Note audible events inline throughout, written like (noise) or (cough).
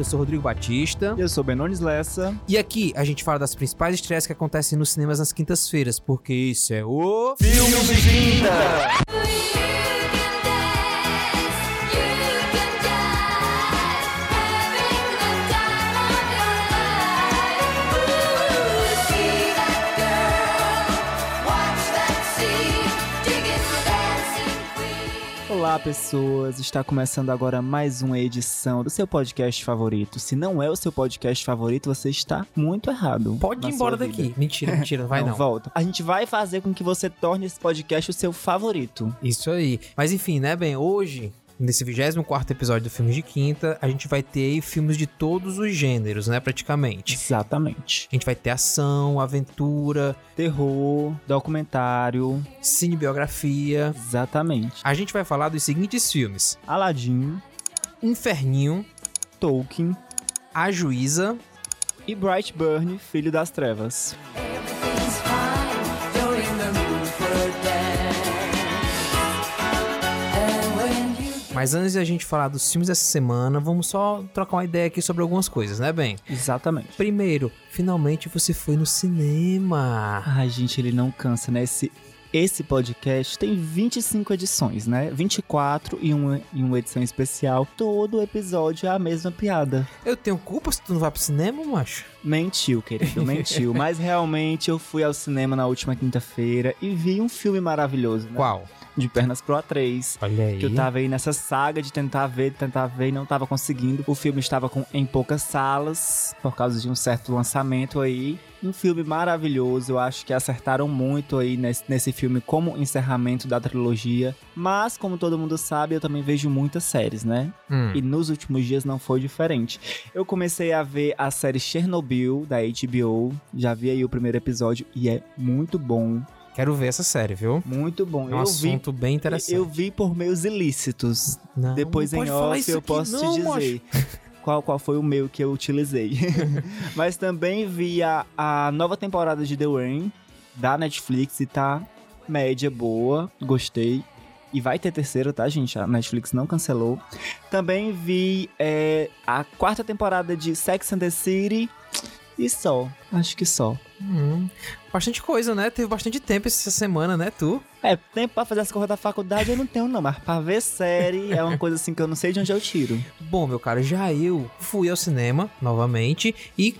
Eu sou Rodrigo Batista. Eu sou Benones Lessa. E aqui a gente fala das principais estreias que acontecem nos cinemas nas quintas-feiras, porque isso é o. Filmes de Quinta! Olá, pessoas! Está começando agora mais uma edição do seu podcast favorito. Se não é o seu podcast favorito, você está muito errado. Pode ir embora daqui. Mentira, (laughs) mentira, vai não, não. Volta. A gente vai fazer com que você torne esse podcast o seu favorito. Isso aí. Mas enfim, né, bem, hoje Nesse 24 episódio do Filmes de Quinta, a gente vai ter aí filmes de todos os gêneros, né? Praticamente. Exatamente. A gente vai ter ação, aventura, terror, documentário, cinebiografia. Exatamente. A gente vai falar dos seguintes filmes: Aladdin, Inferninho, Tolkien, A Juíza e Brightburn, Filho das Trevas. Mas antes de a gente falar dos filmes dessa semana, vamos só trocar uma ideia aqui sobre algumas coisas, né, Ben? Exatamente. Primeiro, finalmente você foi no cinema. Ai, gente, ele não cansa, né? Esse, esse podcast tem 25 edições, né? 24 e uma, e uma edição especial. Todo episódio é a mesma piada. Eu tenho culpa se tu não vai pro cinema, macho? Mentiu, querido, mentiu. (laughs) Mas realmente eu fui ao cinema na última quinta-feira e vi um filme maravilhoso. Né? Qual? de Pernas Pro A3. Olha aí. Que eu tava aí nessa saga de tentar ver, tentar ver e não tava conseguindo. O filme estava com, em poucas salas, por causa de um certo lançamento aí. Um filme maravilhoso, eu acho que acertaram muito aí nesse, nesse filme como encerramento da trilogia. Mas, como todo mundo sabe, eu também vejo muitas séries, né? Hum. E nos últimos dias não foi diferente. Eu comecei a ver a série Chernobyl, da HBO. Já vi aí o primeiro episódio e é muito bom. Quero ver essa série, viu? Muito bom. É um eu assunto vi, bem interessante. Eu vi por meios ilícitos. Não, Depois não em off eu posso não, te dizer. (laughs) Qual, qual foi o meu que eu utilizei. (laughs) Mas também vi a, a nova temporada de The Rain da Netflix e tá média boa, gostei. E vai ter terceiro, tá, gente? A Netflix não cancelou. Também vi é, a quarta temporada de Sex and the City. E só. Acho que só. Hum, bastante coisa, né? Teve bastante tempo essa semana, né, tu? É, tempo pra fazer as coisas da faculdade eu não tenho, não. Mas pra ver série é uma coisa assim que eu não sei de onde eu tiro. Bom, meu cara, já eu fui ao cinema novamente e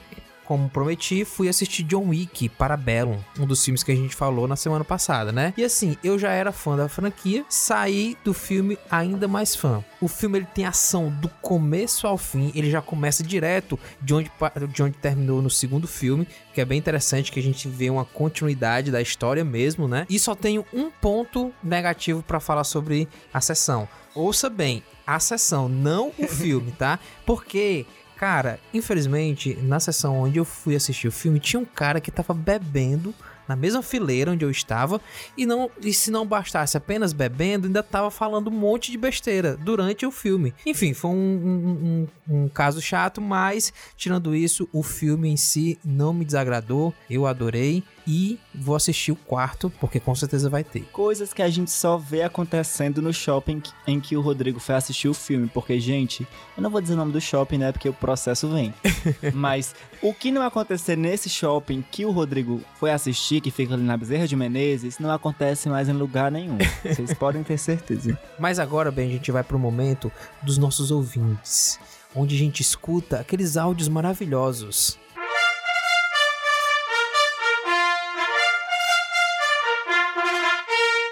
como prometi, fui assistir John Wick para Bellum, um dos filmes que a gente falou na semana passada, né? E assim, eu já era fã da franquia, saí do filme ainda mais fã. O filme ele tem ação do começo ao fim, ele já começa direto de onde, de onde terminou no segundo filme, que é bem interessante que a gente vê uma continuidade da história mesmo, né? E só tenho um ponto negativo para falar sobre a sessão. Ouça bem, a sessão, não o (laughs) filme, tá? Porque Cara, infelizmente, na sessão onde eu fui assistir o filme, tinha um cara que tava bebendo na mesma fileira onde eu estava e não e se não bastasse apenas bebendo, ainda estava falando um monte de besteira durante o filme. Enfim, foi um, um, um, um, caso chato, mas tirando isso, o filme em si não me desagradou, eu adorei e vou assistir o quarto, porque com certeza vai ter. Coisas que a gente só vê acontecendo no shopping em que o Rodrigo foi assistir o filme, porque, gente, eu não vou dizer o nome do shopping, né, porque o processo vem. (laughs) Mas o que não acontecer nesse shopping que o Rodrigo foi assistir, que fica ali na Bezerra de Menezes, não acontece mais em lugar nenhum. Vocês (laughs) podem ter certeza. Mas agora, bem, a gente vai pro momento dos nossos ouvintes, onde a gente escuta aqueles áudios maravilhosos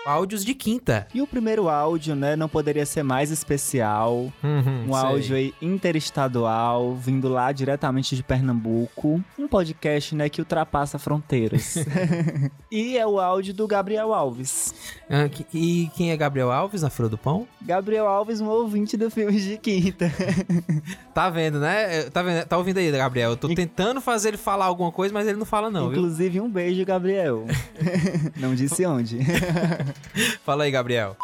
áudios de quinta. E o primeiro áudio, né, não poderia ser mais especial. Uhum, um sei. áudio aí interestadual, vindo lá diretamente de Pernambuco. Um podcast, né, que ultrapassa fronteiras. (laughs) (laughs) e é o áudio do Gabriel Alves. Ah, e quem é Gabriel Alves na Fila do Pão? Gabriel Alves, um ouvinte do filme de quinta. (laughs) tá vendo, né? Tá, vendo, tá ouvindo aí, Gabriel? Eu tô e... tentando fazer ele falar alguma coisa, mas ele não fala não, Inclusive, viu? um beijo, Gabriel. não disse onde. (laughs) Fala aí, Gabriel.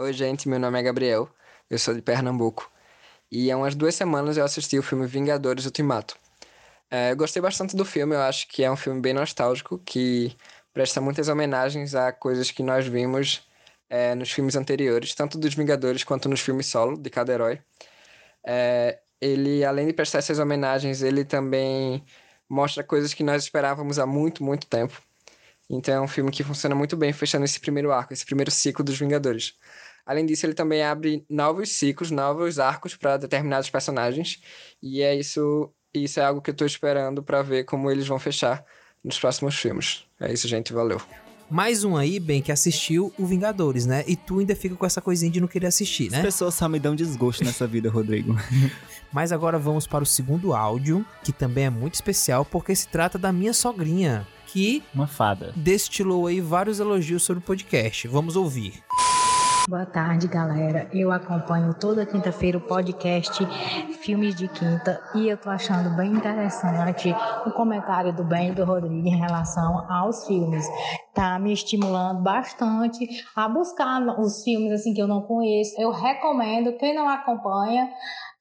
Oi, gente, meu nome é Gabriel, eu sou de Pernambuco. E há umas duas semanas eu assisti o filme Vingadores Ultimato. É, eu gostei bastante do filme, eu acho que é um filme bem nostálgico, que presta muitas homenagens a coisas que nós vimos é, nos filmes anteriores, tanto dos Vingadores quanto nos filmes solo de cada herói. É, ele, além de prestar essas homenagens, ele também mostra coisas que nós esperávamos há muito, muito tempo. Então é um filme que funciona muito bem fechando esse primeiro arco, esse primeiro ciclo dos Vingadores. Além disso, ele também abre novos ciclos, novos arcos para determinados personagens. E é isso, isso é algo que eu tô esperando para ver como eles vão fechar nos próximos filmes. É isso, gente, valeu. Mais um aí, bem, que assistiu o Vingadores, né? E tu ainda fica com essa coisinha de não querer assistir, né? As pessoas só me dão desgosto nessa vida, Rodrigo. (laughs) Mas agora vamos para o segundo áudio, que também é muito especial porque se trata da minha sogrinha, que Uma fada. destilou aí vários elogios sobre o podcast. Vamos ouvir. Boa tarde, galera. Eu acompanho toda quinta-feira o podcast Filmes de Quinta e eu tô achando bem interessante o comentário do bem do Rodrigo em relação aos filmes. Tá me estimulando bastante a buscar os filmes assim que eu não conheço. Eu recomendo quem não acompanha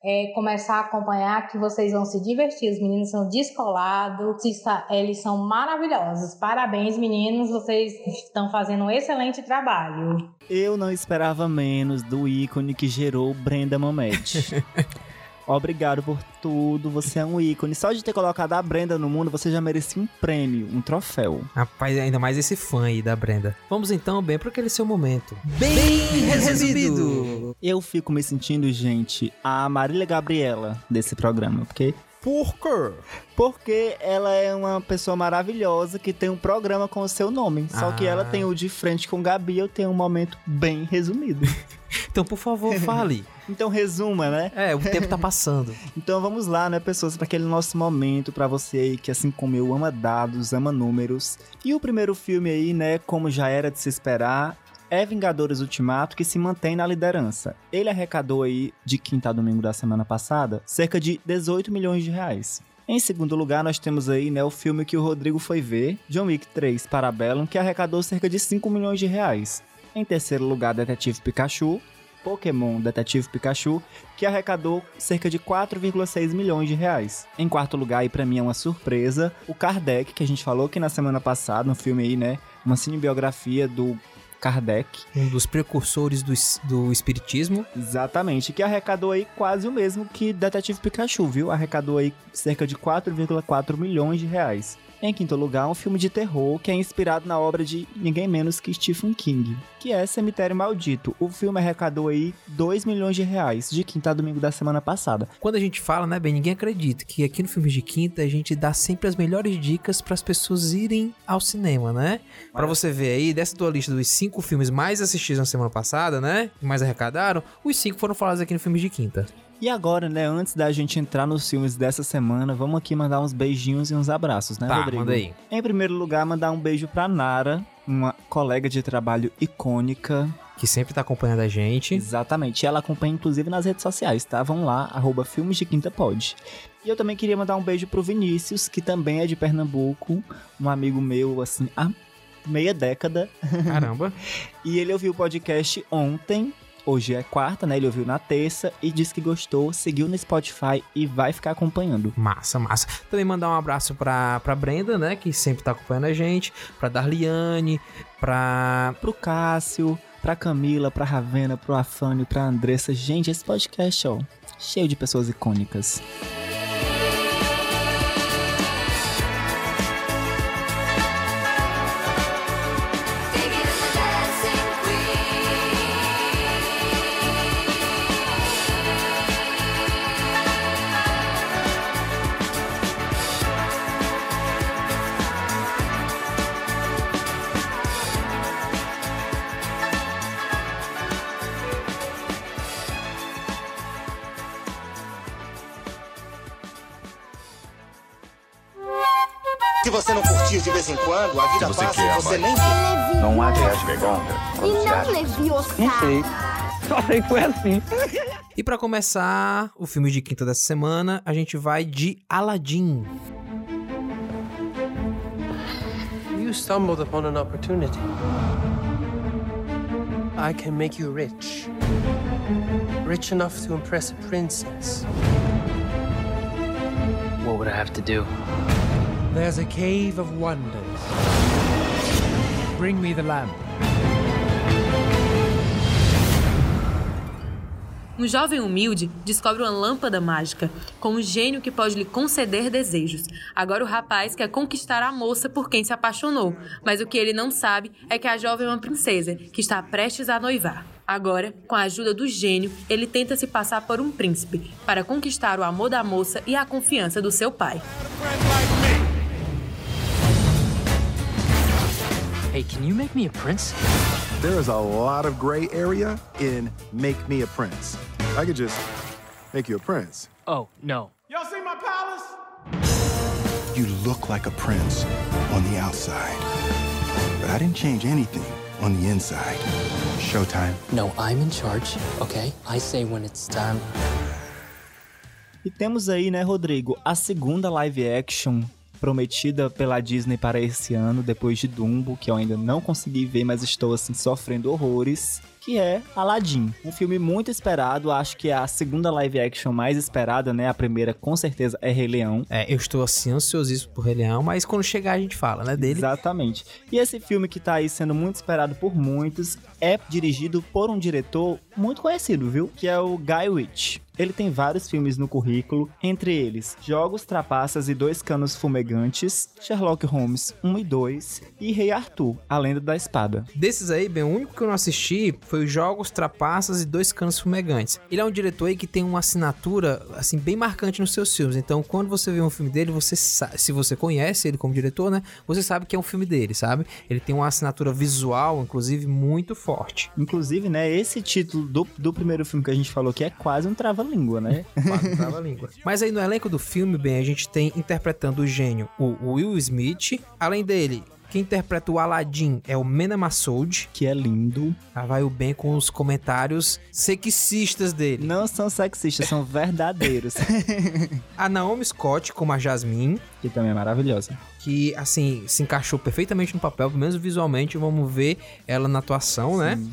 é, começar a acompanhar que vocês vão se divertir. Os meninos são descolados, eles são maravilhosos. Parabéns, meninos, vocês estão fazendo um excelente trabalho. Eu não esperava menos do ícone que gerou Brenda Mamet. (laughs) Obrigado por tudo, você é um ícone. Só de ter colocado a Brenda no mundo, você já merecia um prêmio, um troféu. Rapaz, ainda mais esse fã aí da Brenda. Vamos então, bem, para aquele seu momento. Bem resumido! Eu fico me sentindo, gente, a Marília Gabriela desse programa, porque Por quê? Porque ela é uma pessoa maravilhosa que tem um programa com o seu nome. Só que ela Ah. tem o de frente com Gabi, eu tenho um momento bem resumido. (laughs) Então, por favor, fale. (laughs) então resuma, né? É, o tempo tá passando. (laughs) Então vamos lá, né, pessoas, para aquele nosso momento para você aí que assim como eu ama dados, ama números. E o primeiro filme aí, né, como já era de se esperar, é Vingadores Ultimato que se mantém na liderança. Ele arrecadou aí de quinta a domingo da semana passada cerca de 18 milhões de reais. Em segundo lugar, nós temos aí, né, o filme que o Rodrigo foi ver, John Wick 3 Parabellum, que arrecadou cerca de 5 milhões de reais. Em terceiro lugar, Detetive Pikachu, Pokémon Detetive Pikachu, que arrecadou cerca de 4,6 milhões de reais. Em quarto lugar, e pra mim é uma surpresa, o Kardec, que a gente falou que na semana passada, um filme aí, né, uma cinebiografia do Kardec, Um dos precursores do, do espiritismo. Exatamente, que arrecadou aí quase o mesmo que Detetive Pikachu, viu? Arrecadou aí cerca de 4,4 milhões de reais. Em quinto lugar, um filme de terror que é inspirado na obra de ninguém menos que Stephen King, que é Cemitério Maldito. O filme arrecadou aí 2 milhões de reais de quinta a domingo da semana passada. Quando a gente fala, né, bem, ninguém acredita que aqui no Filmes de Quinta a gente dá sempre as melhores dicas para as pessoas irem ao cinema, né? Pra você ver aí, dessa tua lista dos cinco filmes mais assistidos na semana passada, né? Que mais arrecadaram, os cinco foram falados aqui no Filmes de Quinta. E agora, né, antes da gente entrar nos filmes dessa semana, vamos aqui mandar uns beijinhos e uns abraços, né, tá, Rodrigo? manda aí. Em primeiro lugar, mandar um beijo pra Nara, uma colega de trabalho icônica, Que sempre tá acompanhando a gente. Exatamente. Ela acompanha, inclusive, nas redes sociais, tá? Vão lá, arroba Filmes de Quinta Pod. E eu também queria mandar um beijo pro Vinícius, que também é de Pernambuco, um amigo meu, assim, há meia década. Caramba. (laughs) E ele ouviu o podcast ontem, hoje é quarta, né? Ele ouviu na terça e disse que gostou, seguiu no Spotify e vai ficar acompanhando. Massa, massa. Também mandar um abraço pra, pra Brenda, né? Que sempre tá acompanhando a gente. Pra Darliane, pra. Pro Cássio, pra Camila, pra Ravena, pro Afânio, pra Andressa. Gente, esse podcast, ó, cheio de pessoas icônicas. (laughs) Leviosa. E pra começar o filme de quinta dessa semana, a gente vai de Aladdin. You stumbled upon an opportunity. I can make you rich. Rich enough to impress a princess. What would I have to do? There's a cave of wonders. Bring me the lamp. Um jovem humilde descobre uma lâmpada mágica, com um gênio que pode lhe conceder desejos. Agora o rapaz quer conquistar a moça por quem se apaixonou, mas o que ele não sabe é que a jovem é uma princesa que está prestes a noivar. Agora, com a ajuda do gênio, ele tenta se passar por um príncipe para conquistar o amor da moça e a confiança do seu pai. Hey, can you make me a prince? There is a lot of gray area in make me a prince. I could just make you a prince. Oh, no. Y'all see my palace? You look like a prince on the outside. But I didn't change anything on the inside. Showtime. No, I'm in charge, okay? I say when it's time. E temos aí, né, Rodrigo, a segunda live action prometida pela Disney para esse ano, depois de Dumbo, que eu ainda não consegui ver, mas estou assim sofrendo horrores que é Aladdin. Um filme muito esperado, acho que é a segunda live action mais esperada, né? A primeira com certeza é Rei Leão. É, eu estou assim ansiosíssimo por Rei Leão, mas quando chegar a gente fala, né, dele. Exatamente. E esse filme que tá aí sendo muito esperado por muitos é dirigido por um diretor muito conhecido, viu? Que é o Guy Ritchie. Ele tem vários filmes no currículo, entre eles Jogos Trapaças e Dois Canos Fumegantes, Sherlock Holmes 1 e 2 e Rei Arthur, A Lenda da Espada. Desses aí, bem, o único que eu não assisti foi os Jogos Trapaças e Dois Canos Fumegantes. Ele é um diretor aí que tem uma assinatura, assim, bem marcante nos seus filmes. Então, quando você vê um filme dele, você sabe, se você conhece ele como diretor, né, você sabe que é um filme dele, sabe? Ele tem uma assinatura visual, inclusive, muito forte. Inclusive, né, esse título do, do primeiro filme que a gente falou que é quase um trava-língua, né? (laughs) Quase um trava-língua. Mas aí no elenco do filme, bem, a gente tem interpretando o gênio o Will Smith. Além dele, quem interpreta o Aladdin é o Mena Massoud. Que é lindo. Ah, vai o bem com os comentários sexistas dele. Não são sexistas, são verdadeiros. (laughs) a Naomi Scott como a Jasmine. Que também é maravilhosa. Que, assim, se encaixou perfeitamente no papel, pelo menos visualmente, vamos ver ela na atuação, né? Sim. né?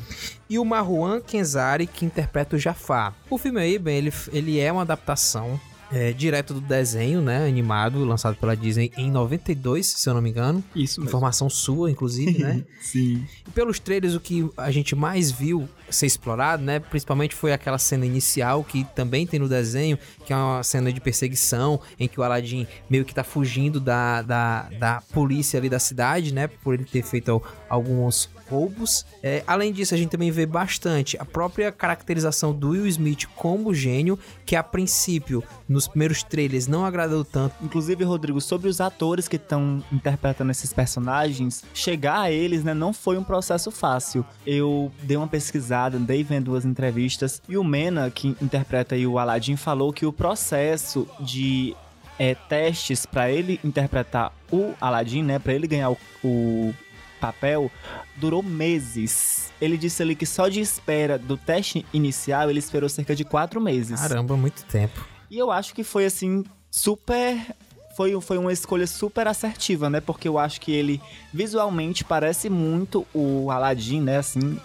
E o Marwan Kenzari, que interpreta o Jafar. O filme aí, bem, ele, ele é uma adaptação é, direto do desenho, né, animado, lançado pela Disney em 92, se eu não me engano. Isso mesmo. Informação sua, inclusive, né? (laughs) Sim. E pelos trailers, o que a gente mais viu ser explorado, né, principalmente foi aquela cena inicial que também tem no desenho, que é uma cena de perseguição, em que o Aladdin meio que tá fugindo da, da, da polícia ali da cidade, né, por ele ter feito alguns roubos. É, além disso, a gente também vê bastante a própria caracterização do Will Smith como gênio, que a princípio, nos primeiros trailers, não agradou tanto. Inclusive, Rodrigo, sobre os atores que estão interpretando esses personagens, chegar a eles, né, não foi um processo fácil. Eu dei uma pesquisada, dei vendo duas entrevistas, e o Mena, que interpreta o Aladdin, falou que o processo de é, testes para ele interpretar o Aladdin, né, para ele ganhar o, o papel durou meses. Ele disse ali que só de espera do teste inicial ele esperou cerca de quatro meses. Caramba, muito tempo. E eu acho que foi assim, super. Foi, foi uma escolha super assertiva, né? Porque eu acho que ele visualmente parece muito o Aladdin, né? Assim,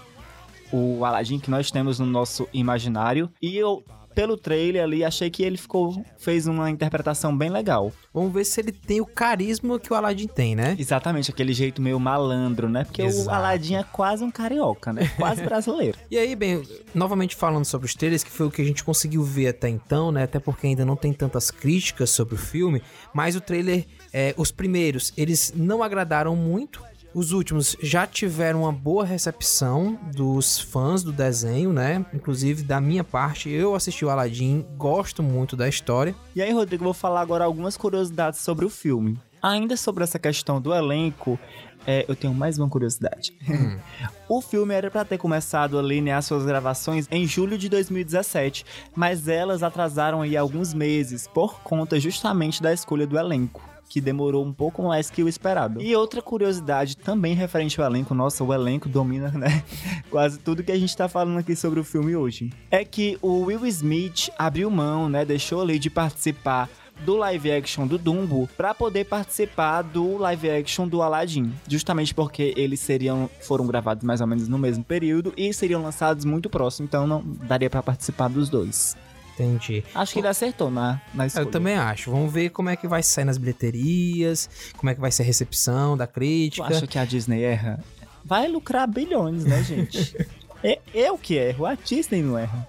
o Aladdin que nós temos no nosso imaginário. E eu pelo trailer ali, achei que ele ficou fez uma interpretação bem legal. Vamos ver se ele tem o carisma que o Aladdin tem, né? Exatamente, aquele jeito meio malandro, né? Porque Exato. o Aladdin é quase um carioca, né? Quase (laughs) brasileiro. e aí, bem, novamente falando sobre os trailers, que foi o que a gente conseguiu ver até então, né? Até porque ainda não tem tantas críticas sobre o filme, mas o trailer, é, os primeiros, eles não agradaram muito. Os últimos já tiveram uma boa recepção dos fãs do desenho, né? Inclusive, da minha parte, eu assisti o Aladdin, gosto muito da história. E aí, Rodrigo, vou falar agora algumas curiosidades sobre o filme. Ainda sobre essa questão do elenco, é, eu tenho mais uma curiosidade. Hum. (laughs) o filme era para ter começado ali né, as suas gravações em julho de 2017, mas elas atrasaram aí alguns meses por conta justamente da escolha do elenco que demorou um pouco mais que o esperado. E outra curiosidade também referente ao elenco, nossa, o elenco domina, né? (laughs) Quase tudo que a gente tá falando aqui sobre o filme hoje. É que o Will Smith abriu mão, né? Deixou ali de participar do live action do Dumbo para poder participar do live action do Aladdin, justamente porque eles seriam foram gravados mais ou menos no mesmo período e seriam lançados muito próximo, então não daria para participar dos dois. Entendi. Acho que ele acertou na, na escolha. Eu também acho. Vamos ver como é que vai sair nas bilheterias, como é que vai ser a recepção da crítica. Eu acho que a Disney erra? Vai lucrar bilhões, né, gente? (laughs) é, é eu que erro, a Disney não erra.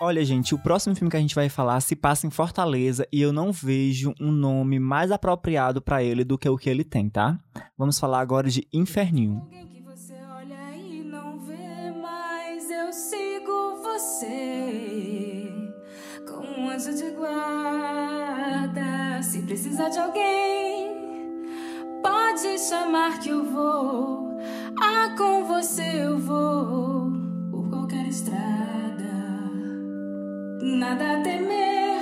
Olha, gente, o próximo filme que a gente vai falar se passa em Fortaleza e eu não vejo um nome mais apropriado para ele do que o que ele tem, tá? Vamos falar agora de Inferninho. Você com um anjo de guarda. Se precisar de alguém, pode chamar que eu vou. Ah, com você eu vou por qualquer estrada. Nada a temer,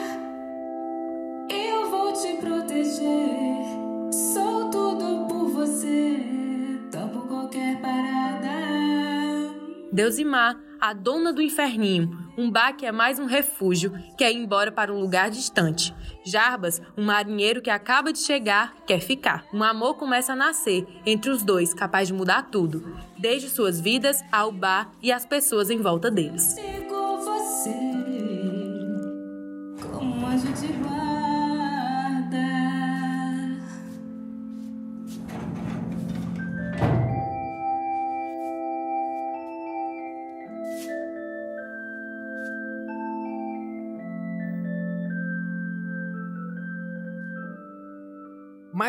eu vou te proteger. Sou tudo por você, topo qualquer parada. Deusimar, a dona do inferninho, um bar que é mais um refúgio, quer ir embora para um lugar distante. Jarbas, um marinheiro que acaba de chegar, quer ficar. Um amor começa a nascer entre os dois, capaz de mudar tudo, desde suas vidas ao bar e as pessoas em volta deles.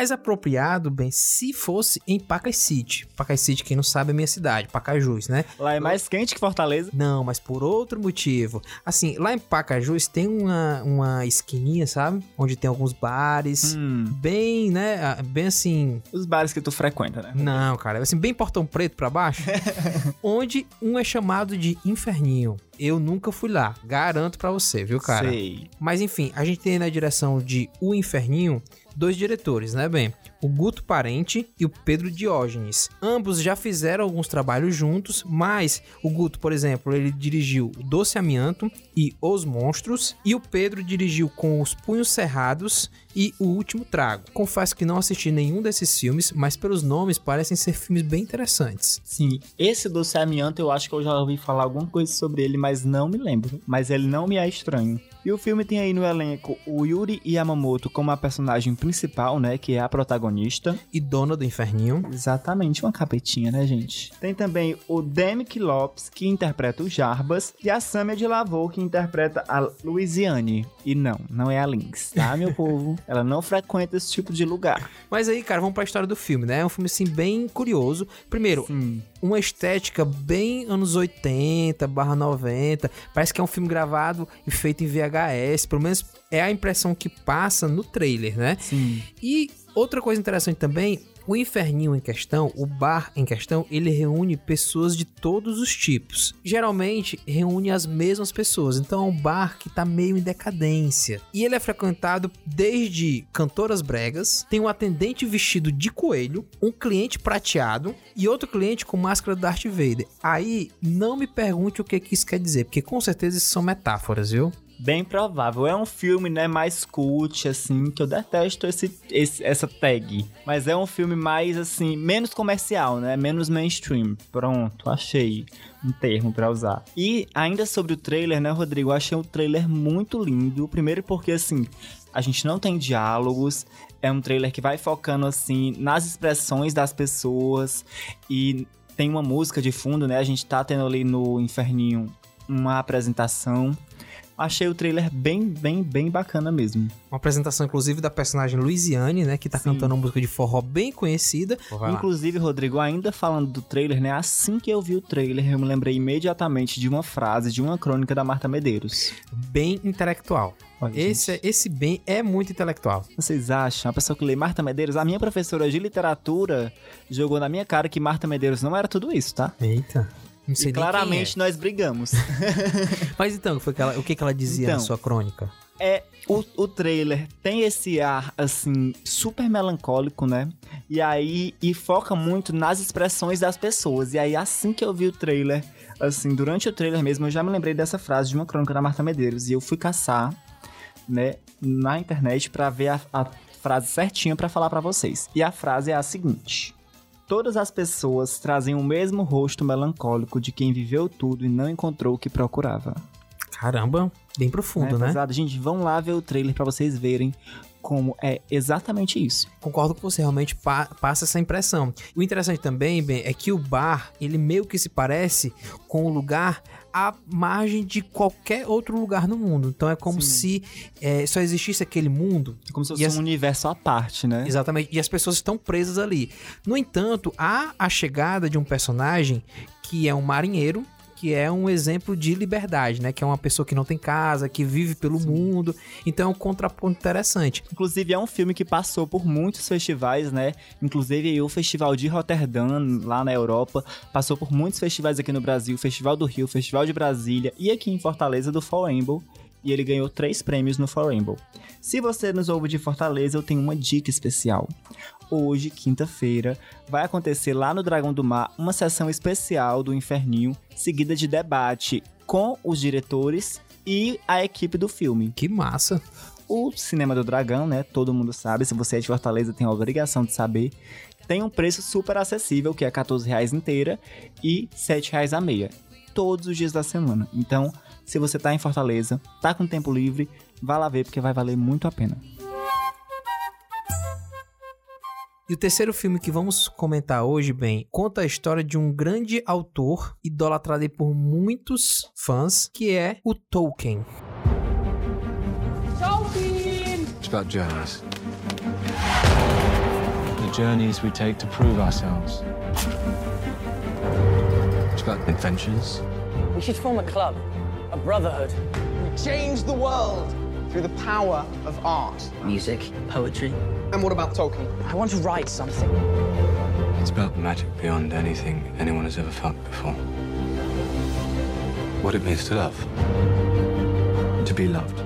Mais apropriado, bem, se fosse em Pacas City. Pacas City, quem não sabe, é minha cidade, Pacajus, né? Lá é mais quente que Fortaleza. Não, mas por outro motivo. Assim, lá em Pacajus tem uma, uma esquininha, sabe? Onde tem alguns bares. Hum. Bem, né? Bem assim. Os bares que tu frequenta, né? Não, cara, assim, bem portão preto pra baixo. (laughs) onde um é chamado de Inferninho. Eu nunca fui lá, garanto pra você, viu, cara? Sei. Mas enfim, a gente tem na direção de O Inferninho dois diretores, né, bem? O Guto Parente e o Pedro Diógenes. Ambos já fizeram alguns trabalhos juntos, mas o Guto, por exemplo, ele dirigiu Doce Amianto e Os Monstros, e o Pedro dirigiu com Os Punhos Cerrados e O Último Trago. Confesso que não assisti nenhum desses filmes, mas pelos nomes parecem ser filmes bem interessantes. Sim, esse do Amianto eu acho que eu já ouvi falar alguma coisa sobre ele, mas não me lembro. Mas ele não me é estranho. E o filme tem aí no elenco o Yuri Yamamoto como a personagem principal, né, que é a protagonista. E dona do Inferninho. Exatamente, uma capetinha, né, gente? Tem também o Demick Lopes, que interpreta o Jarbas, e a Samia de Lavô, que interpreta a Louisiane. E não, não é a Lynx, tá, meu (laughs) povo? Ela não frequenta esse tipo de lugar. Mas aí, cara, vamos pra história do filme, né? É um filme, assim, bem curioso. Primeiro, Sim. Uma estética bem anos 80, barra 90. Parece que é um filme gravado e feito em VHS. Pelo menos é a impressão que passa no trailer, né? Sim. E outra coisa interessante também, o inferninho em questão, o bar em questão, ele reúne pessoas de todos os tipos. Geralmente reúne as mesmas pessoas, então é um bar que tá meio em decadência. E ele é frequentado desde cantoras bregas, tem um atendente vestido de coelho, um cliente prateado e outro cliente com máscara do Darth Vader. Aí não me pergunte o que, que isso quer dizer, porque com certeza isso são metáforas, viu? Bem provável. É um filme, né, mais cult, assim, que eu detesto esse, esse- essa tag. Mas é um filme mais, assim, menos comercial, né? Menos mainstream. Pronto, achei um termo pra usar. E ainda sobre o trailer, né, Rodrigo? Eu achei o trailer muito lindo. Primeiro porque, assim, a gente não tem diálogos. É um trailer que vai focando, assim, nas expressões das pessoas. E tem uma música de fundo, né? A gente tá tendo ali no Inferninho uma apresentação. Achei o trailer bem, bem, bem bacana mesmo. Uma apresentação, inclusive, da personagem Louisiane, né? Que tá Sim. cantando uma música de forró bem conhecida. Inclusive, Rodrigo, ainda falando do trailer, né? Assim que eu vi o trailer, eu me lembrei imediatamente de uma frase de uma crônica da Marta Medeiros. bem intelectual. Olha, Esse, esse bem é muito intelectual. Vocês acham? A pessoa que lê Marta Medeiros, a minha professora de literatura jogou na minha cara que Marta Medeiros não era tudo isso, tá? Eita. Não sei E nem quem claramente nós brigamos. é. (laughs) Mas então, foi que ela- o que, que ela dizia na Então. sua crônica? É, o, o trailer tem esse ar, assim, super melancólico, né? E aí, e foca muito nas expressões das pessoas. E aí, assim que eu vi o trailer, assim, durante o trailer mesmo, eu já me lembrei dessa frase de uma crônica da Marta Medeiros. E eu fui caçar, né, na internet pra ver a, a frase certinha pra falar pra vocês. E a frase é a seguinte. Todas as pessoas trazem o mesmo rosto melancólico de quem viveu tudo e não encontrou o que procurava. Caramba, bem profundo, É né? pesado. Gente, vão lá ver o trailer pra vocês verem como é exatamente isso. Concordo com você, realmente pa passa essa impressão. O interessante também, Ben, é que o bar, ele meio que se parece com o lugar à margem de qualquer outro lugar no mundo. Então é como Sim. se é, só existisse aquele mundo. É como se fosse as... um universo à parte, né? Exatamente. E as pessoas estão presas ali. No entanto, há a chegada de um personagem que é um marinheiro que é um exemplo de liberdade, né? Que é uma pessoa que não tem casa, que vive pelo Sim. mundo. Então é um contraponto interessante. Inclusive, é um filme que passou por muitos festivais, né? Inclusive o Festival de Rotterdam, lá na Europa, passou por muitos festivais aqui no Brasil, Festival do Rio, Festival de Brasília e aqui em Fortaleza do Fall Rainbow e ele ganhou três prêmios no Fall Rainbow. Se você nos ouve de Fortaleza, eu tenho uma dica especial hoje, quinta-feira, vai acontecer lá no Dragão do Mar uma sessão especial do Inferninho, seguida de debate com os diretores e a equipe do filme. Que massa! O Cinema do Dragão, né? Todo mundo sabe, se você é de Fortaleza tem a obrigação de saber. Tem um preço super acessível, que é R$14,00 inteira e R$7,00 a meia. Todos os dias da semana. Então, se você tá em Fortaleza, tá com tempo livre, vá lá ver porque vai valer muito a pena. E o terceiro filme que vamos comentar hoje, bem, conta a história de um grande autor idolatrado por muitos fãs, que é o Tolkien. Tolkien! It's about journeys. The journeys we take to prove ourselves. It's about adventures. We should form a club, a brotherhood. We change the world through the power of art. Music, poetry. And what about Tolkien? I want to write something. It's about magic beyond anything anyone has ever felt before. What it means to love. To be loved.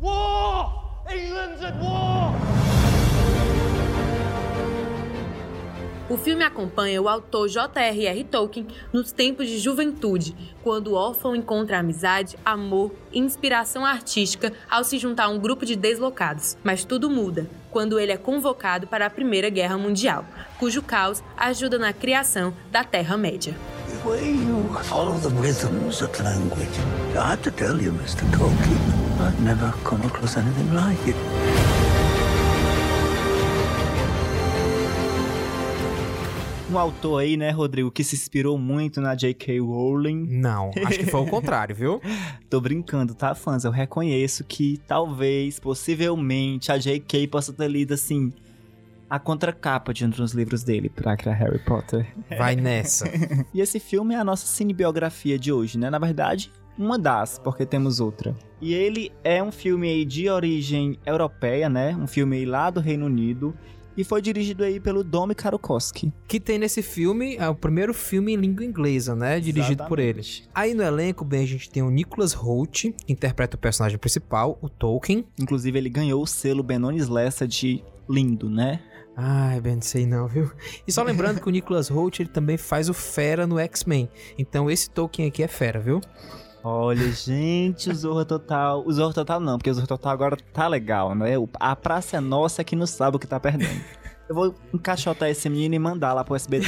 War! England's at war! O filme acompanha o autor J.R.R. Tolkien nos tempos de juventude, quando o órfão encontra amizade, amor e inspiração artística ao se juntar a um grupo de deslocados. Mas tudo muda quando ele é convocado para a Primeira Guerra Mundial, cujo caos ajuda na criação da Terra-média. Tolkien, I've never come across anything like it. Um autor aí, né, Rodrigo, que se inspirou muito na J.K. Rowling. Não, acho que foi o contrário, viu? (laughs) Tô brincando, tá, fãs? Eu reconheço que talvez, possivelmente, a J.K. possa ter lido, assim, a contracapa de um dos livros dele pra criar Harry Potter. Vai nessa. (laughs) e esse filme é a nossa cinebiografia de hoje, né? Na verdade, uma das, porque temos outra. E ele é um filme de origem europeia, né? Um filme lá do Reino Unido e foi dirigido aí pelo Domi Karokowski. Que tem nesse filme, é o primeiro filme em língua inglesa, né? Dirigido Exatamente. por ele. Aí no elenco, bem, a gente tem o Nicholas Holt, que interpreta o personagem principal, o Tolkien. Inclusive, ele ganhou o selo Benonis Lessa de lindo, né? Ai, Ben, sei não, viu? E só lembrando que o Nicholas Holt, ele também faz o Fera no X-Men. Então esse Tolkien aqui é fera, viu? Olha, gente, o Zorro Total. O Zorro Total não, porque o Zorro Total agora tá legal, né? A praça é nossa que não sabe o que tá perdendo. Eu vou encaixotar esse menino e mandar lá pro SBT.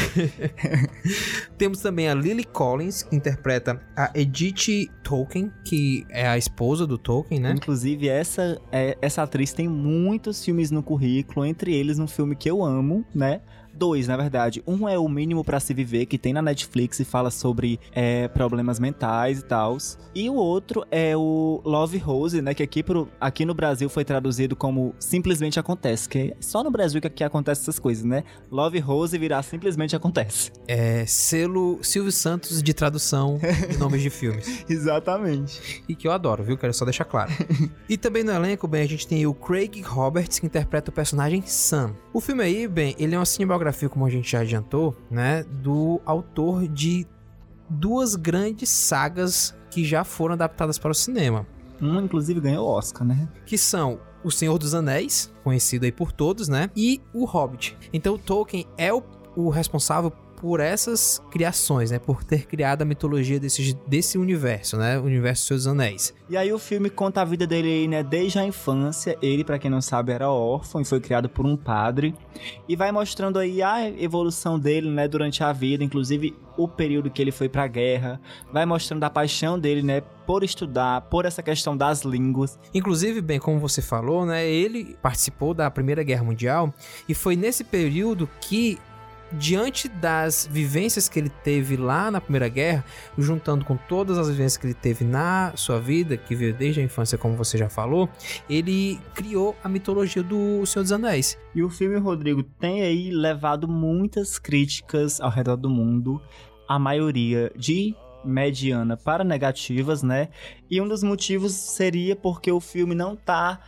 (laughs) Temos também a Lily Collins, que interpreta a Edith Tolkien, que é a esposa do Tolkien, né? Inclusive, essa, é, essa atriz tem muitos filmes no currículo, entre eles um filme que eu amo, né? Dois, na verdade. Um é o Mínimo para Se Viver, que tem na Netflix e fala sobre é, problemas mentais e tal. E o outro é o Love Rose, né? Que aqui, pro, aqui no Brasil foi traduzido como Simplesmente Acontece. Que é só no Brasil que aqui acontece essas coisas, né? Love Rose virar Simplesmente Acontece. É selo Silvio Santos de tradução de nomes de filmes. (laughs) Exatamente. E que eu adoro, viu? Quero só deixar claro. (laughs) e também no elenco, bem, a gente tem o Craig Roberts, que interpreta o personagem Sam. O filme aí, bem, ele é uma cinebiografia biografia, como a gente já adiantou, né, do autor de duas grandes sagas que já foram adaptadas para o cinema. Uma, inclusive, ganhou Oscar, né? Que são O Senhor dos Anéis, conhecido aí por todos, né? E O Hobbit. Então, o Tolkien é o, o responsável por essas criações, né? Por ter criado a mitologia desse, desse universo, né? O universo dos Seus Anéis. E aí o filme conta a vida dele aí, né, desde a infância. Ele, para quem não sabe, era órfão e foi criado por um padre. E vai mostrando aí a evolução dele, né, durante a vida, inclusive o período que ele foi pra guerra. Vai mostrando a paixão dele, né, por estudar, por essa questão das línguas. Inclusive, bem, como você falou, né, ele participou da Primeira Guerra Mundial e foi nesse período que diante das vivências que ele teve lá na Primeira Guerra, juntando com todas as vivências que ele teve na sua vida, que veio desde a infância, como você já falou, ele criou a mitologia do Senhor dos Anéis. E o filme, Rodrigo, tem aí levado muitas críticas ao redor do mundo, a maioria de mediana para negativas, né? E um dos motivos seria porque o filme não tá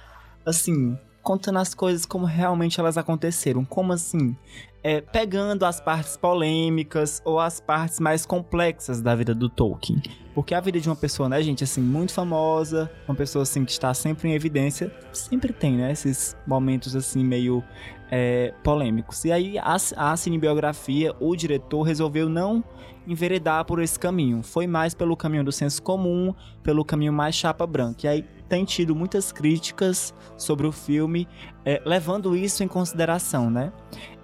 assim, contando as coisas como realmente elas aconteceram. Como assim? É, pegando as partes polêmicas ou as partes mais complexas da vida do Tolkien. Porque a vida de uma pessoa, né, gente, assim, muito famosa, uma pessoa, assim, que está sempre em evidência, sempre tem, né, esses momentos, assim, meio é, polêmicos. E aí, a, a cinebiografia, o diretor resolveu não enveredar por esse caminho. Foi mais pelo caminho do senso comum, pelo caminho mais chapa branca. E aí, tem tido muitas críticas sobre o filme, é, levando isso em consideração, né?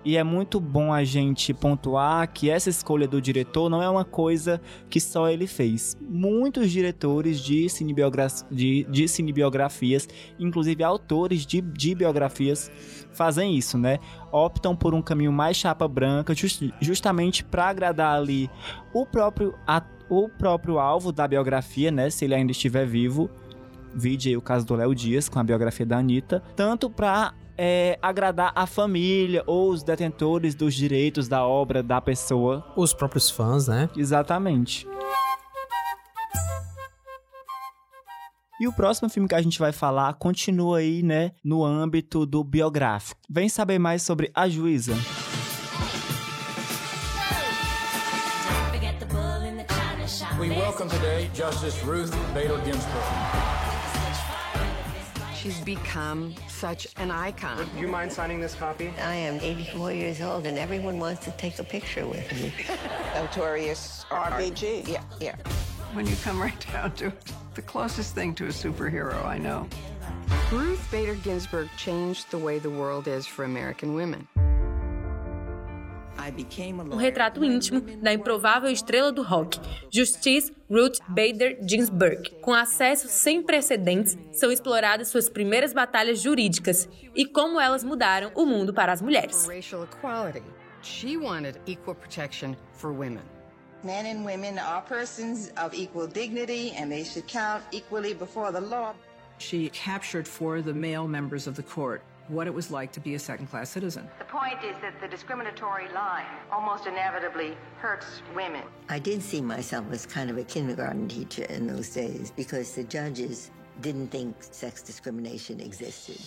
E é muito bom a gente pontuar que essa escolha do diretor não é uma coisa que só ele fez. Muitos diretores de, cinebiogra de, de cinebiografias, inclusive autores de, de biografias, fazem isso, né? Optam por um caminho mais chapa branca, just, justamente para agradar ali o próprio, o próprio alvo da biografia, né? Se ele ainda estiver vivo. Vide aí o caso do Léo Dias com a biografia da Anitta. Tanto para é, agradar a família ou os detentores dos direitos da obra da pessoa. Os próprios fãs, né? Exatamente. E o próximo filme que a gente vai falar continua aí, né, no âmbito do biográfico. Vem saber mais sobre A Juíza. We welcome today Justice Ruth Bader Ginsburg. She's become such an icon. Would you mind signing this copy? I am 84 years old and everyone wants to take a picture with me. (laughs) Notorious RBG. Yeah, yeah. When you come right down to it, the closest thing to a superhero I know. Ruth Bader Ginsburg changed the way the world is for American women. Um retrato íntimo da improvável estrela do rock, Justice Ruth Bader Ginsburg. Com acesso sem precedentes, são exploradas suas primeiras batalhas jurídicas e como elas mudaram o mundo para as mulheres. Racial equality. She wanted equal protection for women. Men and women are persons of equal dignity and they should count equally before the law. She captured for the male members of the court what it was like to be a second class citizen. The point is that the discriminatory line almost inevitably hurts women. I did see myself as kind of a kindergarten teacher in those days because the judges didn't think sex discrimination existed.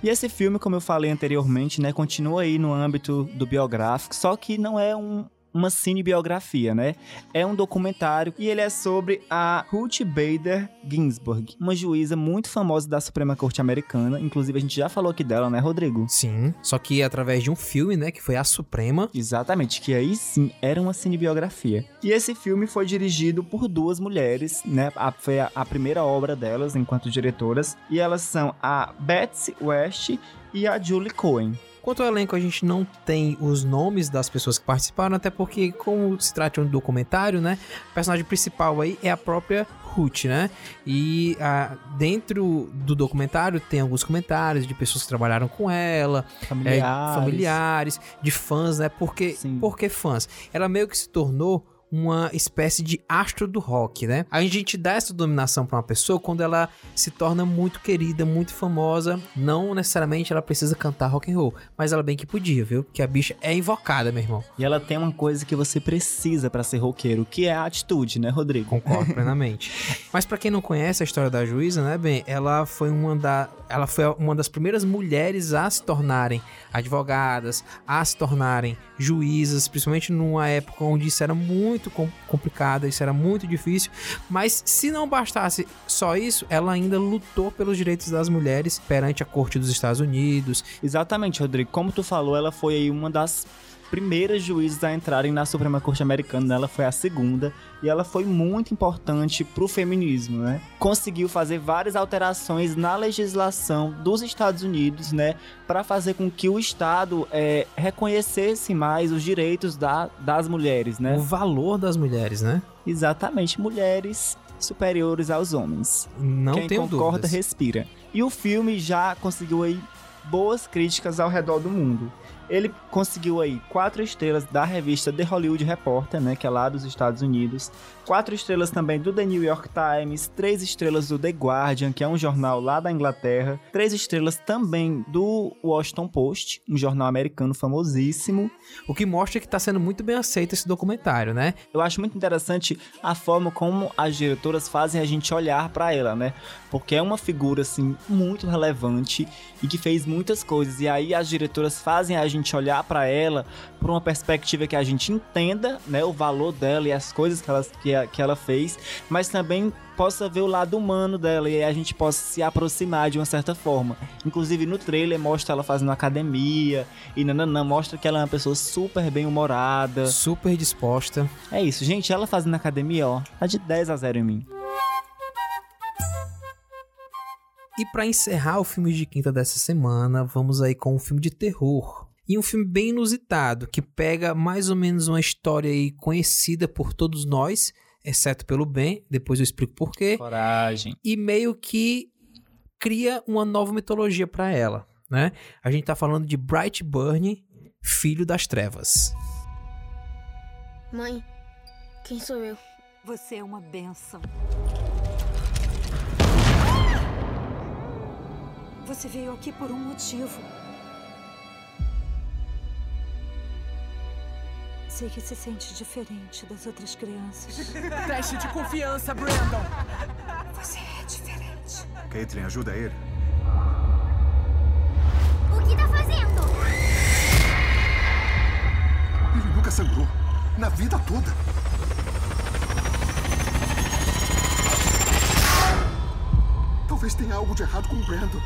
E esse filme, como eu falei anteriormente, né, continua aí no âmbito do biográfico, só que não é um, uma cinebiografia, né? É um documentário e ele é sobre a Ruth Bader Ginsburg, uma juíza muito famosa da Suprema Corte Americana. Inclusive, a gente já falou aqui dela, né, Rodrigo? Sim, só que através de um filme, né, que foi a Suprema. Exatamente, que aí sim era uma cinebiografia. E esse filme foi dirigido por duas mulheres, né? A, foi a, a primeira obra delas enquanto diretoras. E elas são a Betsy West e a Julie Cohen. Quanto ao elenco, a gente não tem os nomes das pessoas que participaram, até porque, como se trata de um documentário, né? O personagem principal aí é a própria Ruth, né? E ah, dentro do documentário tem alguns comentários de pessoas que trabalharam com ela, familiares, é, familiares de fãs, né? Porque, por que fãs? Ela meio que se tornou uma espécie de astro do rock, né? A gente dá essa dominação para uma pessoa quando ela se torna muito querida, muito famosa. Não necessariamente ela precisa cantar rock and roll, mas ela bem que podia, viu? Que a bicha é invocada, meu irmão. E ela tem uma coisa que você precisa para ser roqueiro, que é a atitude, né, Rodrigo? Concordo (laughs) plenamente. mas para quem não conhece a história da juíza, né, bem, ela foi uma da ela foi uma das primeiras mulheres a se tornarem advogadas, a se tornarem juízas, principalmente numa época onde isso era muito complicado, isso era muito difícil. Mas se não bastasse só isso, ela ainda lutou pelos direitos das mulheres perante a corte dos Estados Unidos. Exatamente, Rodrigo. Como tu falou, ela foi aí uma das primeiras juízes a entrarem na Suprema Corte Americana, ela foi a segunda, e ela foi muito importante pro feminismo, né? Conseguiu fazer várias alterações na legislação dos Estados Unidos, né? Para fazer com que o Estado é, reconhecesse mais os direitos da, das mulheres, né? O valor das mulheres, né? Exatamente, mulheres superiores aos homens. Não Quem tenho concorda, dúvidas. respira. E o filme já conseguiu aí boas críticas ao redor do mundo. Ele conseguiu aí quatro estrelas da revista The Hollywood Reporter, né, que é lá dos Estados Unidos. Quatro estrelas também do The New York Times, três estrelas do The Guardian, que é um jornal lá da Inglaterra, três estrelas também do Washington Post, um jornal americano famosíssimo. O que mostra que está sendo muito bem aceito esse documentário, né? Eu acho muito interessante a forma como as diretoras fazem a gente olhar para ela, né? Porque é uma figura assim muito relevante e que fez muitas coisas. E aí as diretoras fazem a gente olhar para ela por uma perspectiva que a gente entenda, né, o valor dela e as coisas que ela, que, que ela fez, mas também possa ver o lado humano dela e a gente possa se aproximar de uma certa forma. Inclusive no trailer mostra ela fazendo academia e nananã, mostra que ela é uma pessoa super bem humorada. Super disposta. É isso, gente, ela fazendo academia, ó, tá de 10 a 0 em mim. E para encerrar o filme de quinta dessa semana, vamos aí com um filme de terror. E um filme bem inusitado, que pega mais ou menos uma história aí conhecida por todos nós, exceto pelo Ben, depois eu explico por quê. Coragem. E meio que cria uma nova mitologia para ela, né? A gente tá falando de Brightburn, Filho das Trevas. Mãe, quem sou eu? Você é uma benção. Você veio aqui por um motivo. Sei que se sente diferente das outras crianças. (laughs) Teste de confiança, Brandon. Você é diferente. Caitlin, ajuda ele. O que tá fazendo? Ele nunca sangrou. Na vida toda. Talvez tenha algo de errado com o Brandon.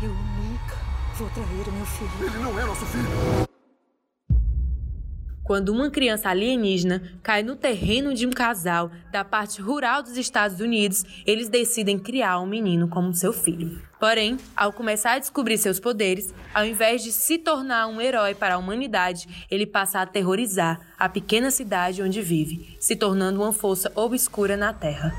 Eu nunca vou trair o meu filho. Ele não é nosso filho. Quando uma criança alienígena cai no terreno de um casal da parte rural dos Estados Unidos, eles decidem criar um menino como seu filho. Porém, ao começar a descobrir seus poderes, ao invés de se tornar um herói para a humanidade, ele passa a aterrorizar a pequena cidade onde vive, se tornando uma força obscura na Terra.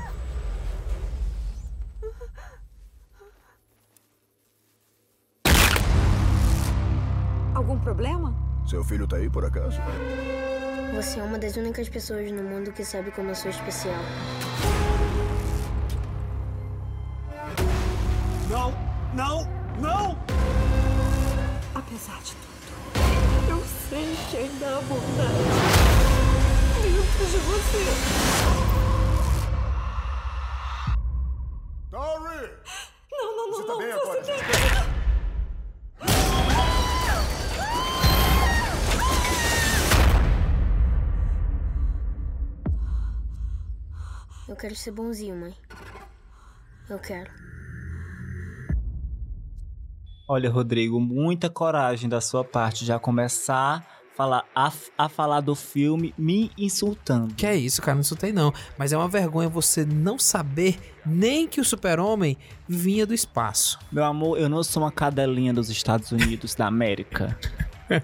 Algum problema? Seu filho tá aí por acaso? Você é uma das únicas pessoas no mundo que sabe como eu sou especial. Não, não, não! Apesar de tudo, eu sei que ainda há bondade dentro de você. Quero ser bonzinho, mãe. Eu quero. Olha, Rodrigo, muita coragem da sua parte já começar a falar, a, a falar do filme me insultando. Que é isso, cara, não insultei não. Mas é uma vergonha você não saber nem que o super-homem vinha do espaço. Meu amor, eu não sou uma cadelinha dos Estados Unidos da América.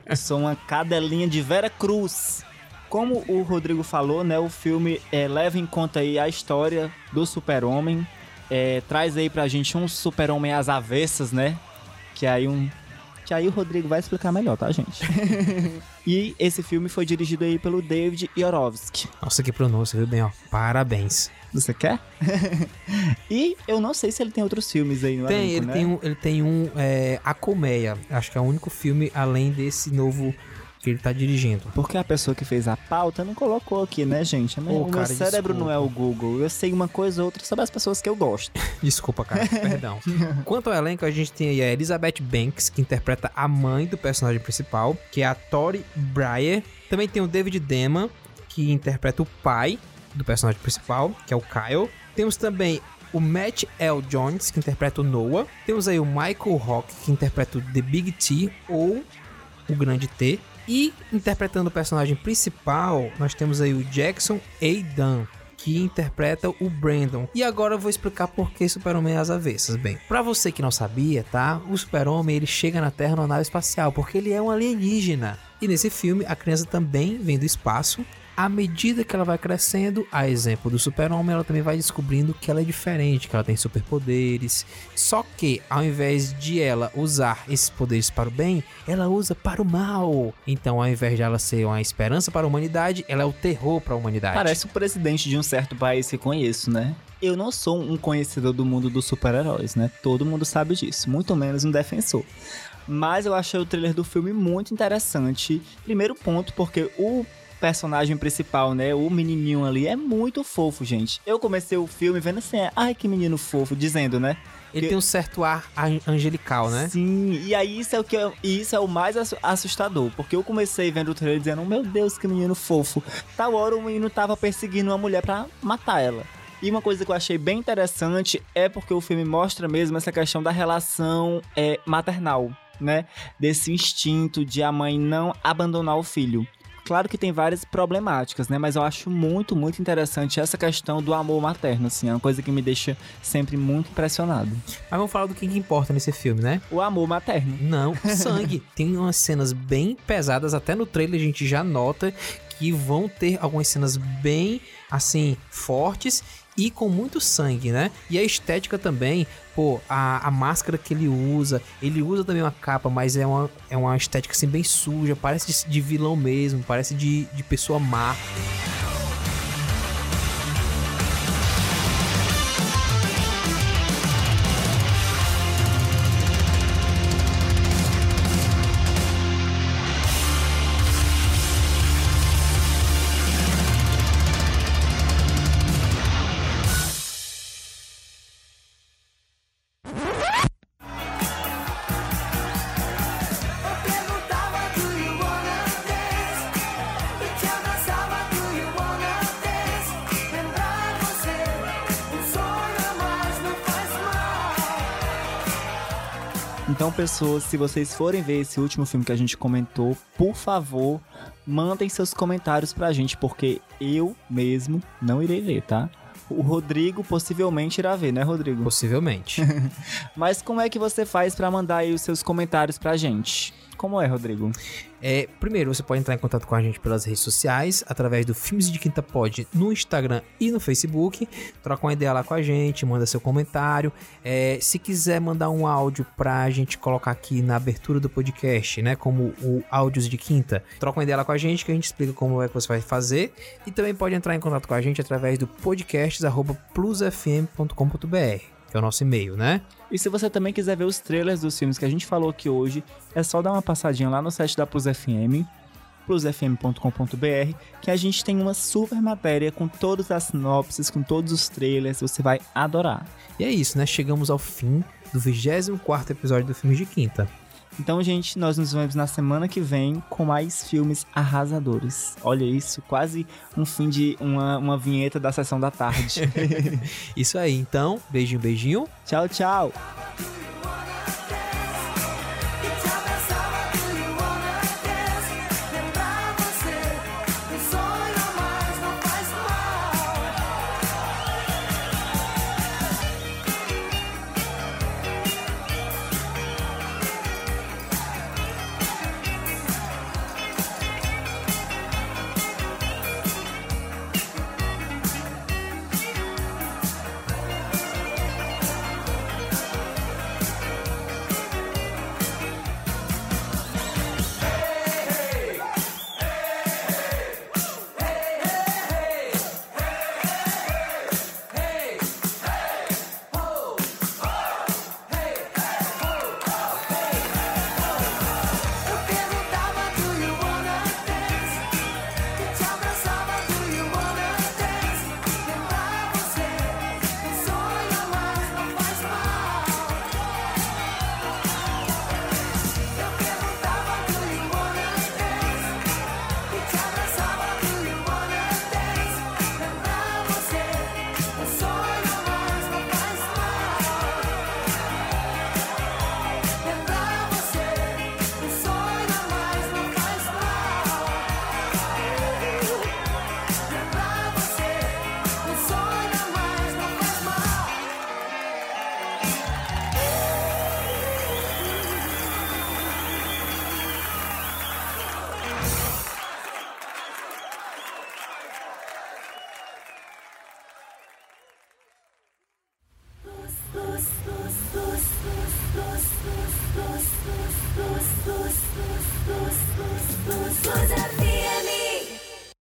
Eu (laughs) sou uma cadelinha de Vera Cruz. Como o Rodrigo falou, né, o filme é, leva em conta aí a história do super-homem, é, traz aí pra gente um super-homem às avessas, né, que aí um... Que aí o Rodrigo vai explicar melhor, tá, gente? (laughs) e esse filme foi dirigido aí pelo David Yorovsky. Nossa, que pronúncia, viu bem, ó. Parabéns. Você quer? (laughs) e eu não sei se ele tem outros filmes aí no Tem, elenco, ele né? tem um, ele tem um é, A Colmeia. Acho que é o único filme além desse novo que ele tá dirigindo. Porque a pessoa que fez a pauta não colocou aqui, né, gente? Ô, o cara, meu cérebro desculpa. não é o Google. Eu sei uma coisa ou outra sobre as pessoas que eu gosto. (laughs) Desculpa, cara, perdão. (laughs) Quanto ao elenco, a gente tem aí a Elizabeth Banks, que interpreta a mãe do personagem principal, que é a Tori Breyer. Também tem o David Deman, que interpreta o pai do personagem principal, que é o Kyle. Temos também o Matt L. Jones, que interpreta o Noah. Temos aí o Michael Rock, que interpreta o The Big T, ou o Grande T. E interpretando o personagem principal, nós temos aí o Jackson Aidan, que interpreta o Brandon. E agora eu vou explicar por que Super-Homem é às avessas. Bem, para você que não sabia, tá? O Super-Homem ele chega na Terra numa nave espacial porque ele é um alienígena. E nesse filme a criança também vem do espaço à medida que ela vai crescendo, a exemplo do super-homem, ela também vai descobrindo que ela é diferente, que ela tem superpoderes. Só que, ao invés de ela usar esses poderes para o bem, ela usa para o mal. Então, ao invés de ela ser uma esperança para a humanidade, ela é o terror para a humanidade. Parece o presidente de um certo país que conheço, né? Eu não sou um conhecedor do mundo dos super-heróis, né? Todo mundo sabe disso, muito menos um defensor. Mas eu achei o trailer do filme muito interessante. Primeiro ponto, porque o personagem principal, né? O menininho ali é muito fofo, gente. Eu comecei o filme vendo assim, ai que menino fofo, dizendo, né? Ele que... tem um certo ar angelical, né? Sim, e aí isso é o que eu, isso é o mais assustador, porque eu comecei vendo o trailer dizendo, meu Deus, que menino fofo. Tal hora o menino tava perseguindo uma mulher para matar ela. E uma coisa que eu achei bem interessante é porque o filme mostra mesmo essa questão da relação é, maternal, né? Desse instinto de a mãe não abandonar o filho. Claro que tem várias problemáticas, né? Mas eu acho muito, muito interessante essa questão do amor materno, assim. É uma coisa que me deixa sempre muito impressionado. Mas vamos falar do que, que importa nesse filme, né? O amor materno. Não, o (laughs) sangue. tem umas cenas bem pesadas, até no trailer a gente já nota que vão ter algumas cenas bem, assim, fortes e com muito sangue, né? E a estética também, pô, a, a máscara que ele usa, ele usa também uma capa, mas é uma, é uma estética assim bem suja, parece de, de vilão mesmo, parece de, de pessoa má. Pessoas, se vocês forem ver esse último filme que a gente comentou, por favor, mandem seus comentários pra gente, porque eu mesmo não irei ver, tá? O Rodrigo possivelmente irá ver, né, Rodrigo? Possivelmente. (laughs) Mas como é que você faz para mandar aí os seus comentários pra gente? Como é, Rodrigo? É, primeiro, você pode entrar em contato com a gente pelas redes sociais, através do Filmes de Quinta Pod no Instagram e no Facebook. Troca uma ideia lá com a gente, manda seu comentário. É, se quiser mandar um áudio pra gente colocar aqui na abertura do podcast, né? Como o Áudios de Quinta, troca uma ideia lá com a gente que a gente explica como é que você vai fazer. E também pode entrar em contato com a gente através do podcasts.plusfm.com.br que é o nosso e-mail, né? E se você também quiser ver os trailers dos filmes que a gente falou aqui hoje, é só dar uma passadinha lá no site da Plus FM, plusfm.com.br, que a gente tem uma super matéria com todas as sinopses, com todos os trailers, você vai adorar. E é isso, né? Chegamos ao fim do 24 episódio do Filme de Quinta. Então, gente, nós nos vemos na semana que vem com mais filmes arrasadores. Olha isso, quase um fim de uma, uma vinheta da sessão da tarde. (laughs) isso aí, então, beijinho, beijinho. Tchau, tchau.